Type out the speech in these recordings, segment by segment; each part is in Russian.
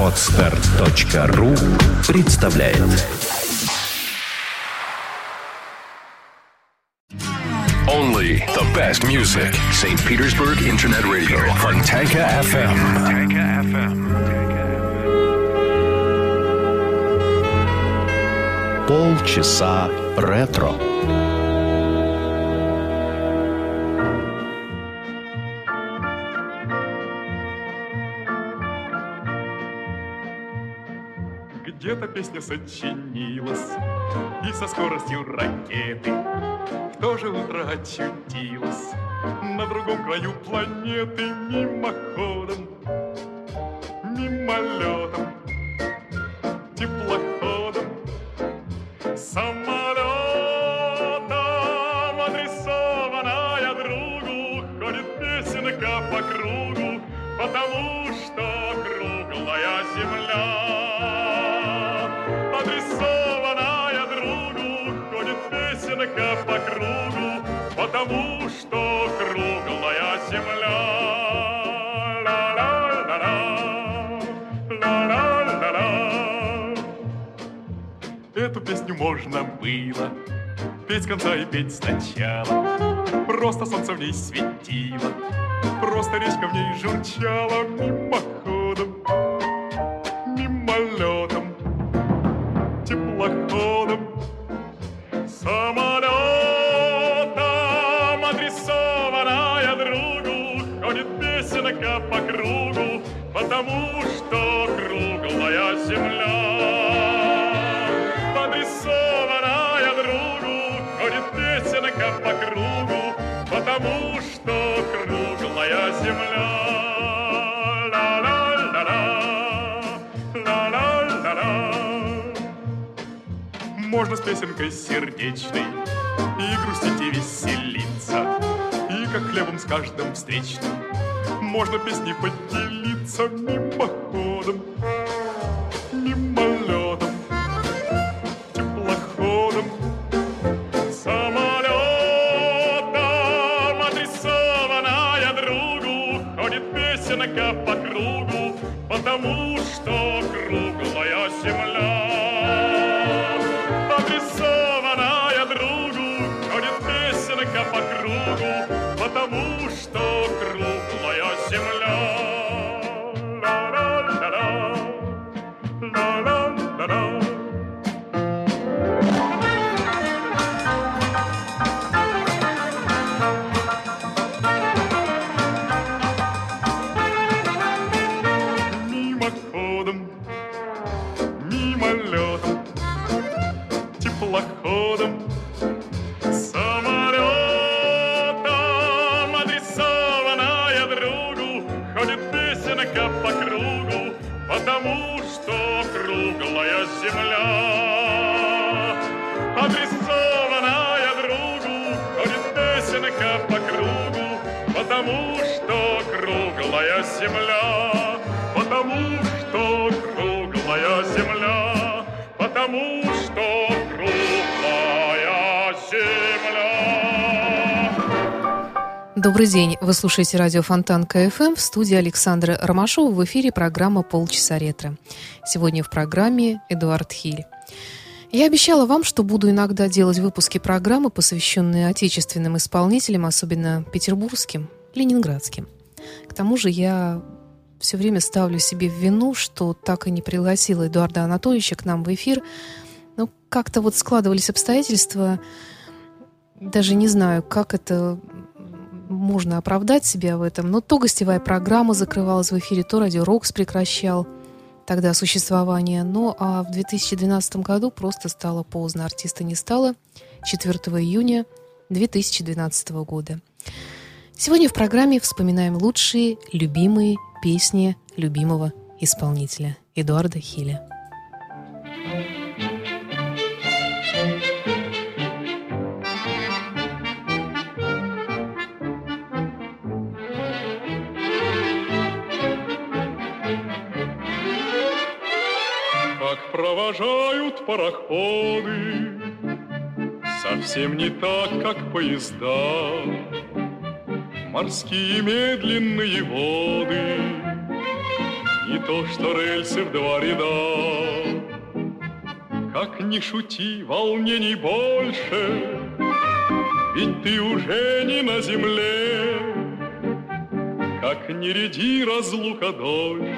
Отстар.ру представляет Only the best music. St. Petersburg Internet Radio. Fontanka FM. Fontanka FM. Полчаса ретро. Где-то песня сочинилась. И со скоростью ракеты В то же утро очутилась. На другом краю планеты Мимоходом, мимолетом Теплоходом Самолетом Адресованная другу. Ходит песенка по кругу Потому что круглая земля адресованная другу, ходит песенка по кругу, потому что круглая земля. Ла-ла-ла-ла, ла-ла-ла-ла. Эту песню можно было петь конца и петь сначала. Просто солнце в ней светило, просто речка в ней журчала мимоходом, потому что круглая земля. Можно с песенкой сердечной И грустить, и веселиться И как хлебом с каждым встречным. Можно песней поделиться Мимоходом, Добрый день. Вы слушаете радио Фонтанка FM в студии Александра Ромашова. В эфире программа «Полчаса ретро». Сегодня в программе Эдуард Хиль. Я обещала вам, что буду иногда делать выпуски программы, посвященные отечественным исполнителям, особенно петербургским, ленинградским. К тому же я все время ставлю себе в вину, что так и не пригласила Эдуарда Анатольевича к нам в эфир. Ну, как-то вот складывались обстоятельства, даже не знаю, как это можно оправдать себя в этом, но то гостевая программа закрывалась в эфире, то радио «Рокс» прекращал тогда существование. Но а в 2012 году просто стало поздно. Артиста не стало 4 июня 2012 года. Сегодня в программе вспоминаем лучшие, любимые песни любимого исполнителя Эдуарда Хиля. Пароходы, Совсем не так, как поезда. Морские медленные воды то, что рельсы в два ряда. Как ни шути, волнений больше, Ведь ты уже не на земле. Как не ряди разлука дольше,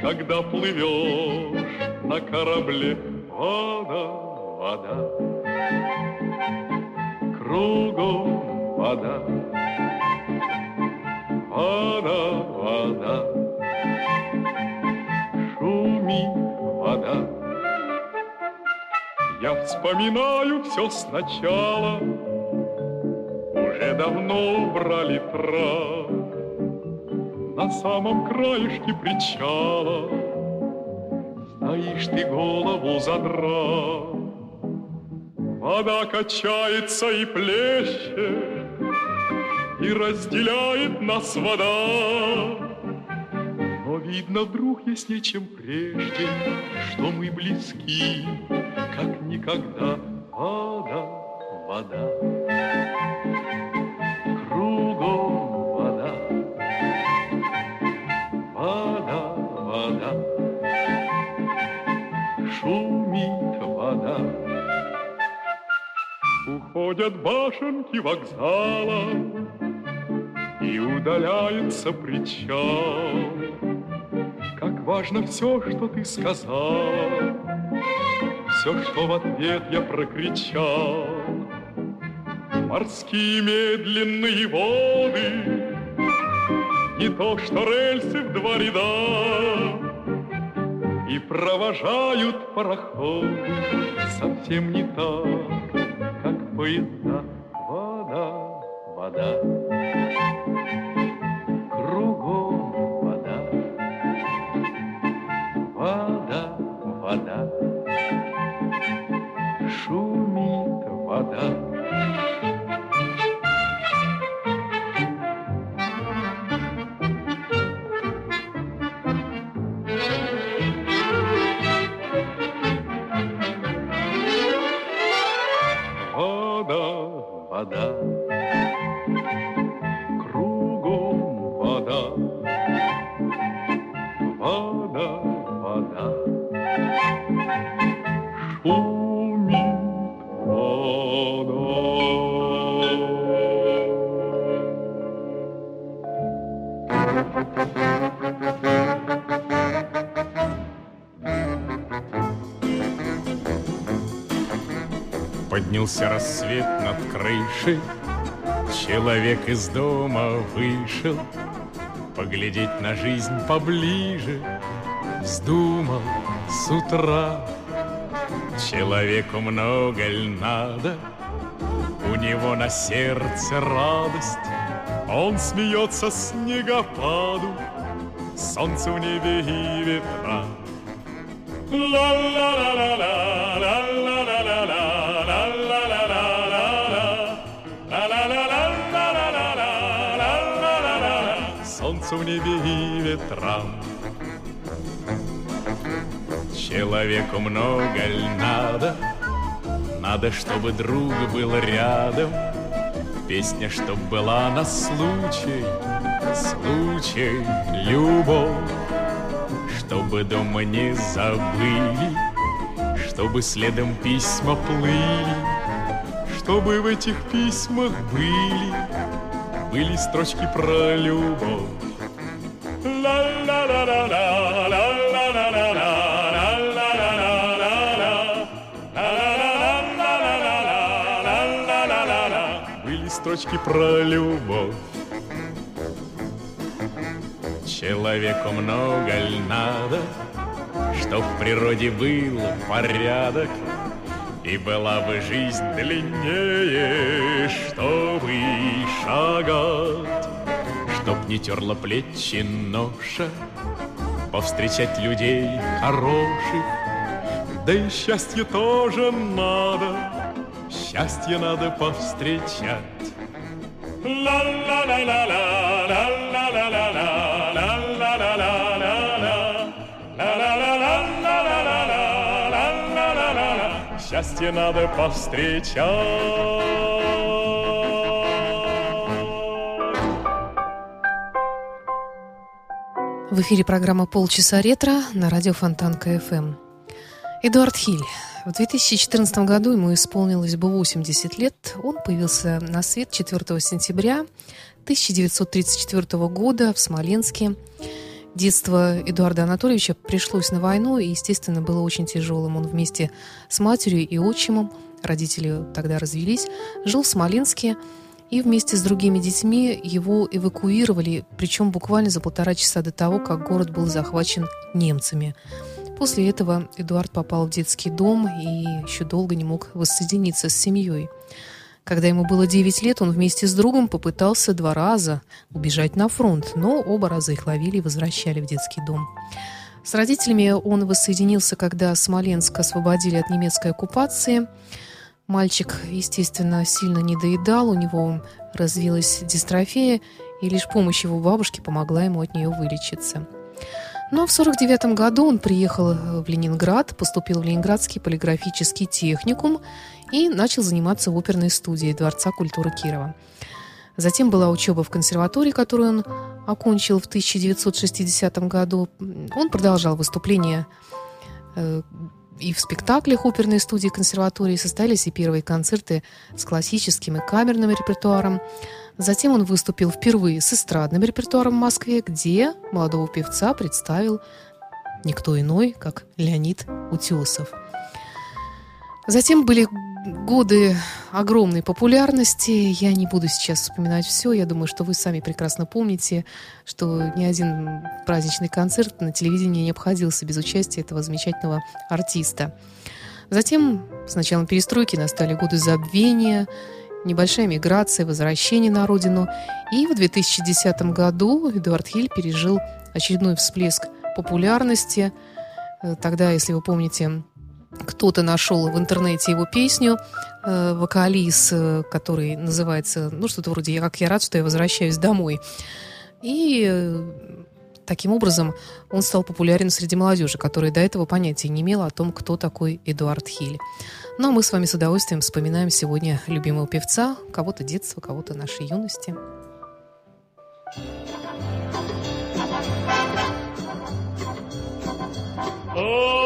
Когда плывешь на корабле. Вода, вода, кругом вода, вода, вода, шумит вода. Я вспоминаю все сначала, Уже давно убрали трав. На самом краешке причала Стоишь ты голову задрав Вода качается и плещет И разделяет нас вода но видно, вдруг есть нечем прежде, Что мы близки, как никогда. Вода, вода, кругом Уходят башенки вокзала, И удаляется причал. Как важно все, что ты сказал, все, что в ответ я прокричал. Морские медленные воды, Не то, что рельсы в два ряда, И провожают пароходы Совсем не так, поезда. Вода, вода, кругом вода, вода, вода шумит. Вода, Поднялся рассвет над крышей, Человек из дома вышел Поглядеть на жизнь поближе. Вздумал с утра. Человеку много ль надо? У него на сердце радость. Он смеется снегопаду. Солнце в небе и ветра. Ла-ла-ла-ла-ла, Солнце в небе и ветра. Человеку много ль надо? Надо, чтобы друг был рядом. Песня, чтоб была на случай, случай, любовь. Чтобы дома не забыли, чтобы следом письма плыли, чтобы в этих письмах были, были строчки про любовь. Были строчки про любовь. Человеку много ль надо, Чтоб в природе был порядок, И была бы жизнь длиннее, Чтобы шагать, Чтоб не терла плечи ноша, Повстречать людей хороших, Да и счастье тоже надо, Счастье надо повстречать. Ла-ла-ла-ла-ла, ла-ла-ла-ла-ла, ла-ла-ла-ла-ла-ла, ла-ла-ла-ла-ла-ла-ла, ла-ла-ла-ла-ла. Счастье надо повстречать. В эфире программа «Полчаса ретро» на радио Фонтанка FM. Эдуард Хиль. В 2014 году ему исполнилось бы 80 лет. Он появился на свет 4 сентября 1934 года в Смоленске. Детство Эдуарда Анатольевича пришлось на войну и, естественно, было очень тяжелым. Он вместе с матерью и отчимом, родители тогда развелись, жил в Смоленске, и вместе с другими детьми его эвакуировали, причем буквально за полтора часа до того, как город был захвачен немцами. После этого Эдуард попал в детский дом и еще долго не мог воссоединиться с семьей. Когда ему было 9 лет, он вместе с другом попытался два раза убежать на фронт, но оба раза их ловили и возвращали в детский дом. С родителями он воссоединился, когда Смоленск освободили от немецкой оккупации – Мальчик, естественно, сильно не доедал, у него развилась дистрофия, и лишь помощь его бабушки помогла ему от нее вылечиться. Но в 1949 году он приехал в Ленинград, поступил в Ленинградский полиграфический техникум и начал заниматься в оперной студии Дворца культуры Кирова. Затем была учеба в консерватории, которую он окончил в 1960 году. Он продолжал выступления э, и в спектаклях оперной студии консерватории состоялись и первые концерты с классическим и камерным репертуаром. Затем он выступил впервые с эстрадным репертуаром в Москве, где молодого певца представил никто иной, как Леонид Утесов. Затем были годы огромной популярности. Я не буду сейчас вспоминать все. Я думаю, что вы сами прекрасно помните, что ни один праздничный концерт на телевидении не обходился без участия этого замечательного артиста. Затем с началом перестройки настали годы забвения, небольшая миграция, возвращение на родину. И в 2010 году Эдуард Хиль пережил очередной всплеск популярности. Э, тогда, если вы помните, кто-то нашел в интернете его песню, э, вокалист, э, который называется, ну, что-то вроде «Я как я рад, что я возвращаюсь домой». И э, таким образом он стал популярен среди молодежи, которая до этого понятия не имела о том, кто такой Эдуард Хиль. Ну, а мы с вами с удовольствием вспоминаем сегодня любимого певца, кого-то детства, кого-то нашей юности. Oh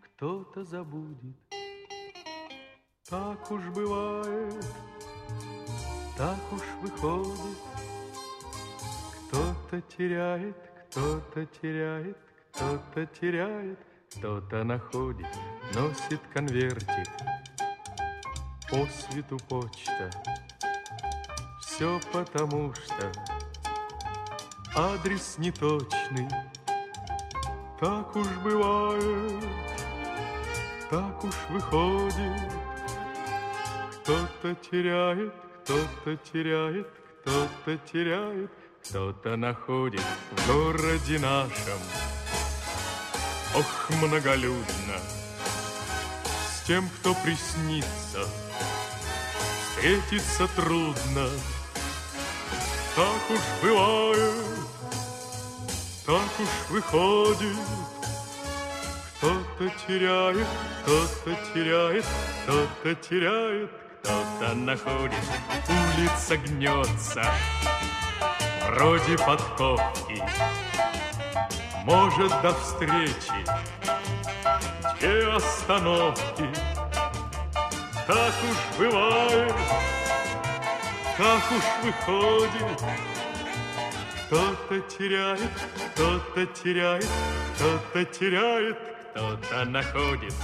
кто-то забудет. Так уж бывает, так уж выходит. Кто-то теряет, кто-то теряет, кто-то теряет, кто-то находит, носит конвертик. По свету почта. Все потому что адрес неточный. Так уж бывает, так уж выходит. Кто-то теряет, кто-то теряет, кто-то теряет, кто-то находит в городе нашем. Ох, многолюдно, с тем, кто приснится, встретиться трудно. Так уж бывает, так уж выходит, кто-то теряет, кто-то теряет, кто-то теряет, кто-то находит, улица гнется, вроде подковки. Может, до встречи две остановки. Так уж бывает, так уж выходит, кто-то теряет, кто-то теряет, кто-то теряет, кто-то находит.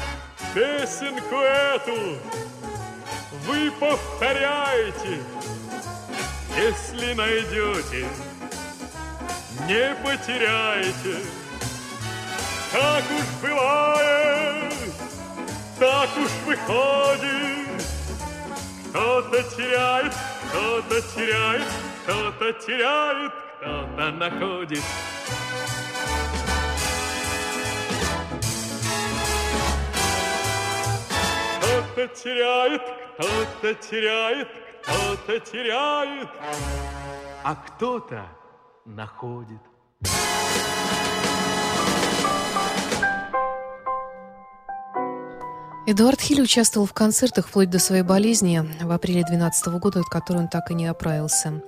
Песенку эту вы повторяете, если найдете, не потеряйте. Так уж бывает, так уж выходит. Кто-то теряет, кто-то теряет, кто-то теряет, кто-то находит. Кто-то теряет, кто-то теряет, кто-то теряет, а кто-то находит. Эдуард Хиль участвовал в концертах вплоть до своей болезни в апреле 2012 года, от которой он так и не оправился.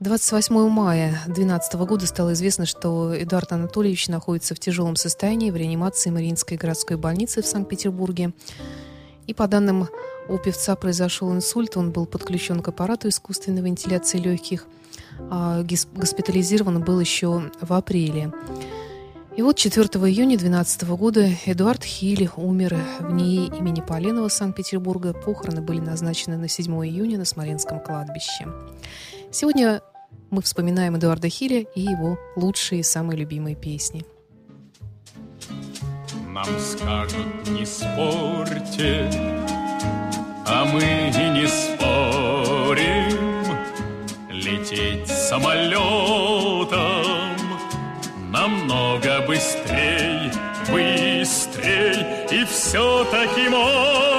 28 мая 2012 года стало известно, что Эдуард Анатольевич находится в тяжелом состоянии в реанимации Мариинской городской больницы в Санкт-Петербурге. И по данным у певца произошел инсульт, он был подключен к аппарату искусственной вентиляции легких, а госпитализирован был еще в апреле. И вот 4 июня 2012 года Эдуард Хилли умер в НИИ имени Поленова Санкт-Петербурга. Похороны были назначены на 7 июня на Смоленском кладбище. Сегодня мы вспоминаем Эдуарда Хилля и его лучшие самые любимые песни. Нам скажут, не спорьте, а мы и не спорим. Лететь самолетом намного быстрей, быстрей, и все-таки море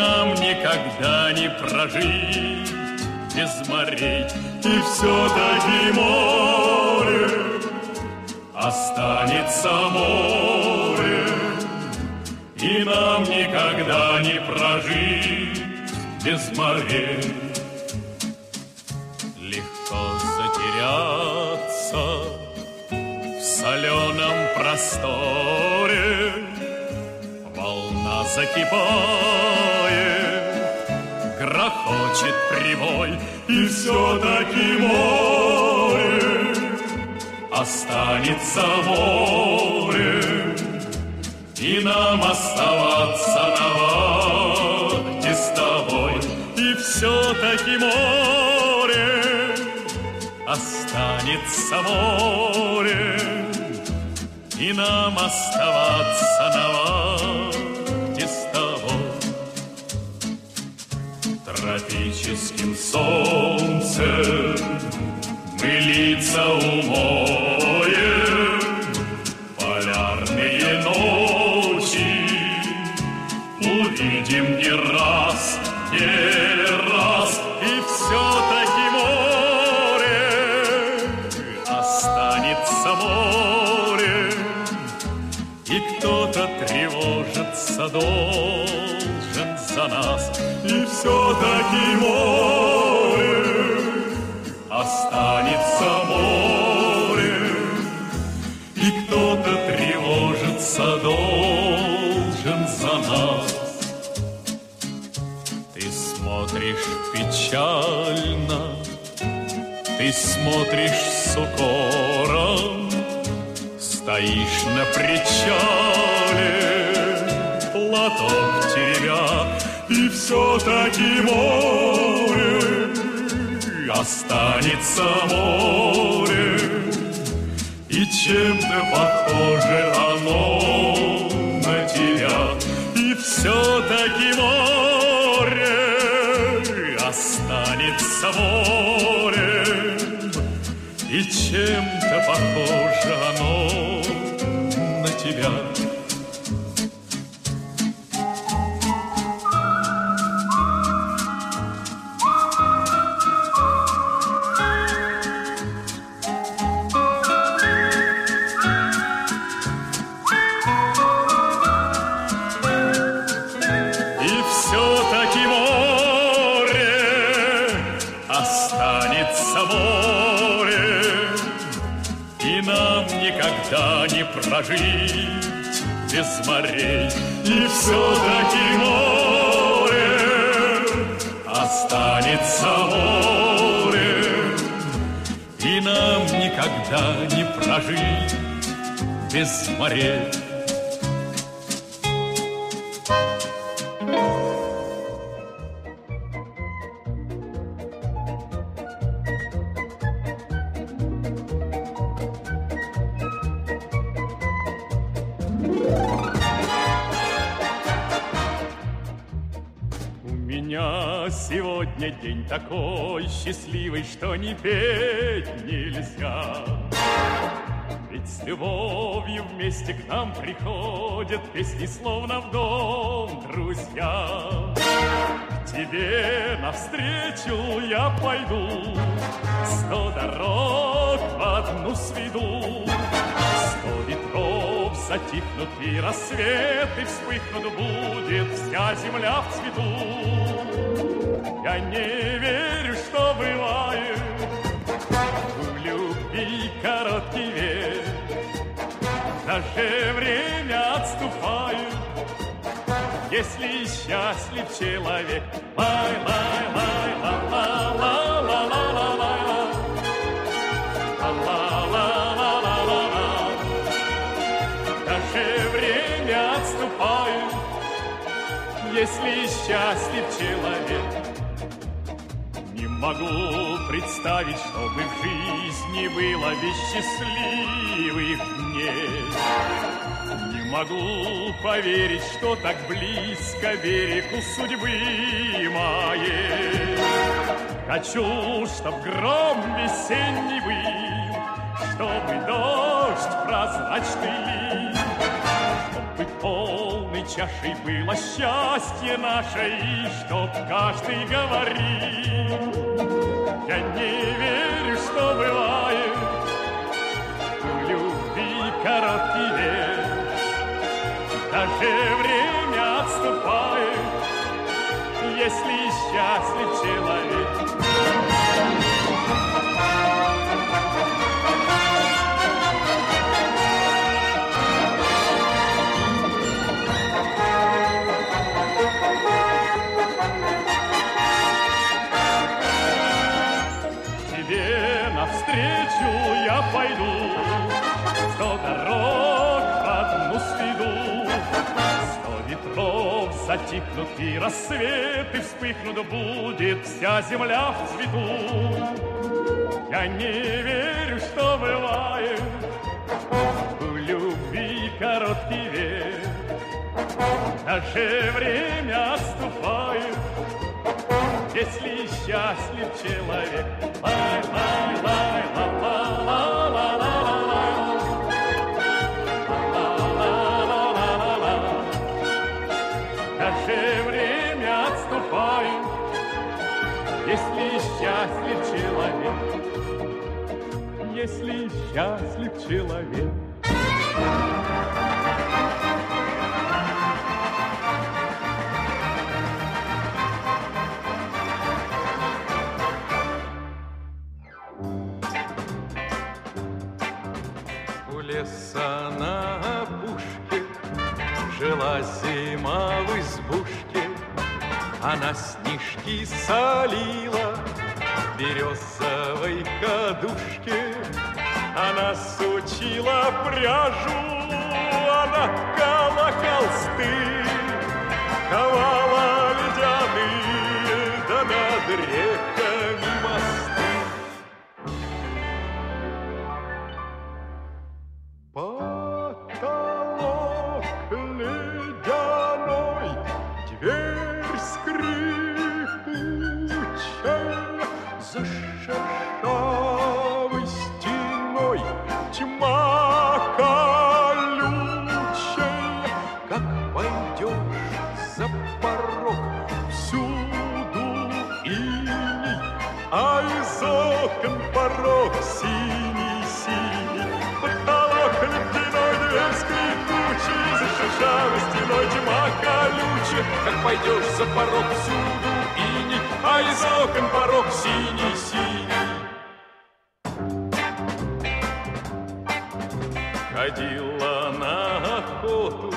нам никогда не прожить без морей, и все-таки море останется морем, и нам никогда не прожить без морей. затеряться в соленом просторе. Волна закипает, грохочет прибой, и все-таки море останется море, и нам оставаться на вахте с тобой, и все-таки море останется море, И нам оставаться на вахте Тропическим солнцем. Мы лица умоем, Полярные ночи. Увидим не раз, не раз, И все-таки тревожиться должен за нас, и все-таки море, останется море, и кто-то тревожится должен за нас. Ты смотришь печально, ты смотришь с укором, стоишь на причале, платон все-таки море Останется море. И чем-то похоже оно на тебя. И все-таки море Останется море И чем-то похоже оно на тебя прожить без морей. И все-таки море останется море, И нам никогда не прожить без морей. Что не петь нельзя. Ведь с любовью вместе к нам приходят песни, словно в дом друзья. К тебе навстречу я пойду, сто дорог в одну сведу. Сто ветров затихнут и рассветы вспыхнут, будет вся земля в цвету. Я не верю, что бывает Даже время отступает, если счастлив человек. Лай, лай, лай, ла, ла, ла, ла, ла, ла, ла. Ла, ла, ла, ла, ла. Даже время отступает, если счастлив человек. Не могу представить, чтобы в жизни было без счастливых дней. Могу поверить, что так близко берегу судьбы моей. Хочу, чтоб гром весенний был, чтобы дождь прозрачный чтобы полной чашей было счастье наше, и чтоб каждый говорил. Я не верю, что бывает в любви короткий век. Даже время отступает, если счастлив человек. Тебе навстречу я пойду, Сто дорог затихнут и рассветы вспыхнут, Будет вся земля в цвету. Я не верю, что бывает в любви короткий век. Даже время отступает, если счастлив человек. Лай, лай, лай, ла, ла, ла, ла, ла, ла, ла. Ла, Если счастлив человек. У леса на опушке Жила зима в избушке Она снежки солила березовой кадушке. Она сучила пряжу, она ткала холсты, ковала стеной тьма колючая. Как пойдешь за порог, всюду иней, а из окон порог синий-синий. Ходила на охоту,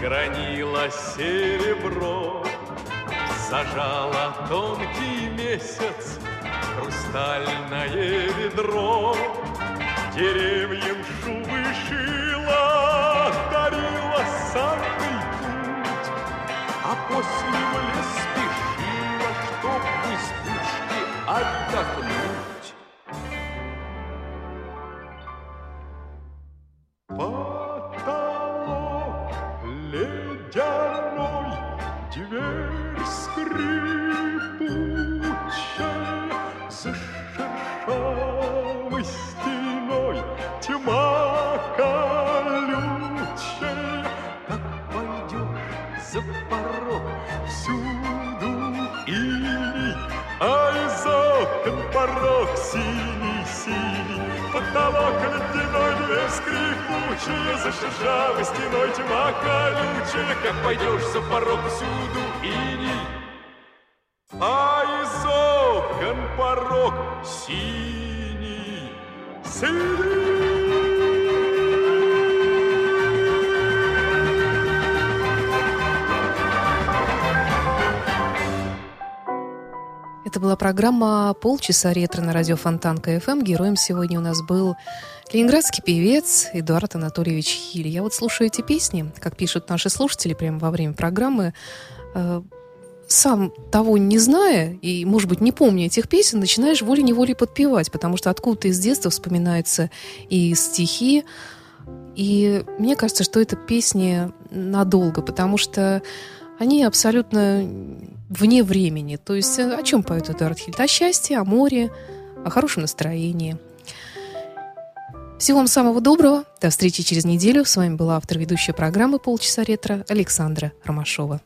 гранила серебро, Зажала тонкий месяц хрустальное ведро, Деревьям шубы шила, после спешила, чтоб в избушке отдохнуть. За порог, всюду иней, А из окон порог синий-синий. Потолок ледяной, дверь скрипучая, За шершавой стеной тьма колючая. Как пойдешь за порог, всюду иней, А из окон порог синий, была программа «Полчаса ретро» на радио Фонтанка FM. Героем сегодня у нас был ленинградский певец Эдуард Анатольевич Хиль. Я вот слушаю эти песни, как пишут наши слушатели прямо во время программы, э, сам того не зная и, может быть, не помня этих песен, начинаешь волей-неволей подпевать, потому что откуда-то из детства вспоминаются и стихи, и мне кажется, что это песни надолго, потому что они абсолютно вне времени. То есть э, о чем поет Эдуард Хильд? О счастье, о море, о хорошем настроении. Всего вам самого доброго. До встречи через неделю. С вами была автор ведущая программы «Полчаса ретро» Александра Ромашова.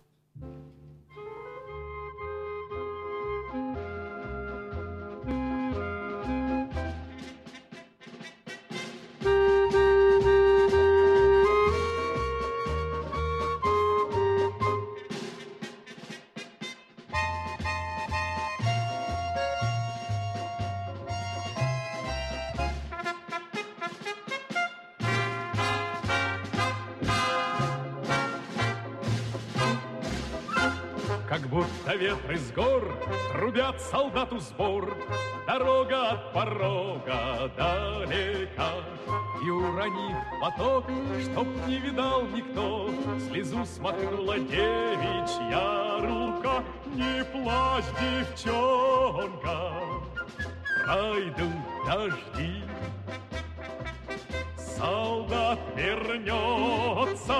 Солдату сбор, Дорога от порога далека. И уронив поток, чтоб не видал никто, Слезу смахнула девичья рука. Не плачь, девчонка, пройдут дожди. Солдат вернется,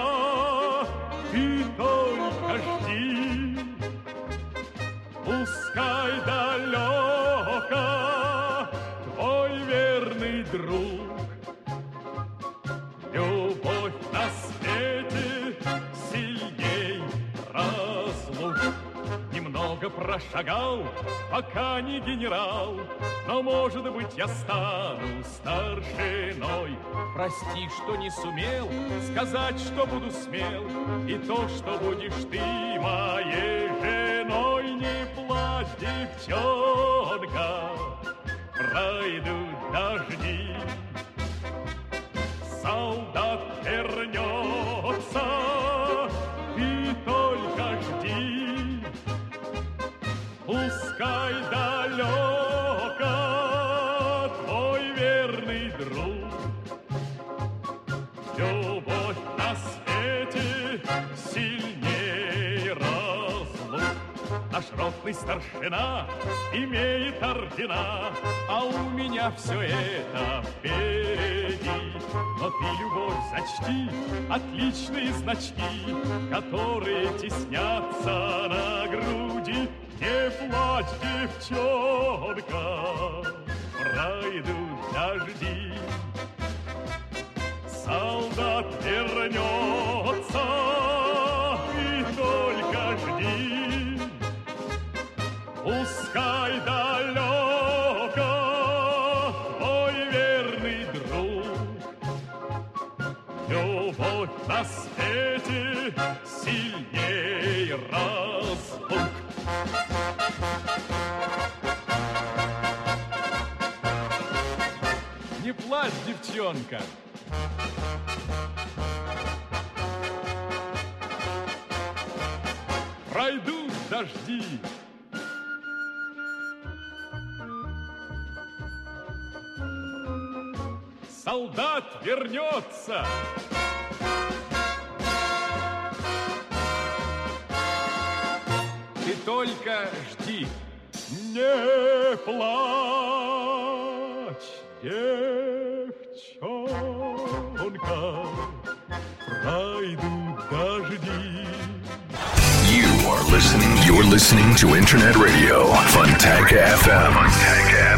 прошагал, пока не генерал, но, может быть, я стану старшиной. Прости, что не сумел сказать, что буду смел, и то, что будешь ты моей женой. Не плачь, девчонка, пройдут дожди. Ротный старшина имеет ордена, а у меня все это впереди. Но ты, любовь, зачти отличные значки, которые теснятся на груди. Не плачь, девчонка, пройдут дожди. Солдат вернется, Пускай далеко твой верный друг. Любовь на свете сильнее разлук. Не плачь, девчонка. Пройдут дожди. Солдат вернется. Ты только жди. Не плачь, девчонка, пройдут дожди. You are listening. You're listening to Internet Radio Fontanka FM. Fontanka FM.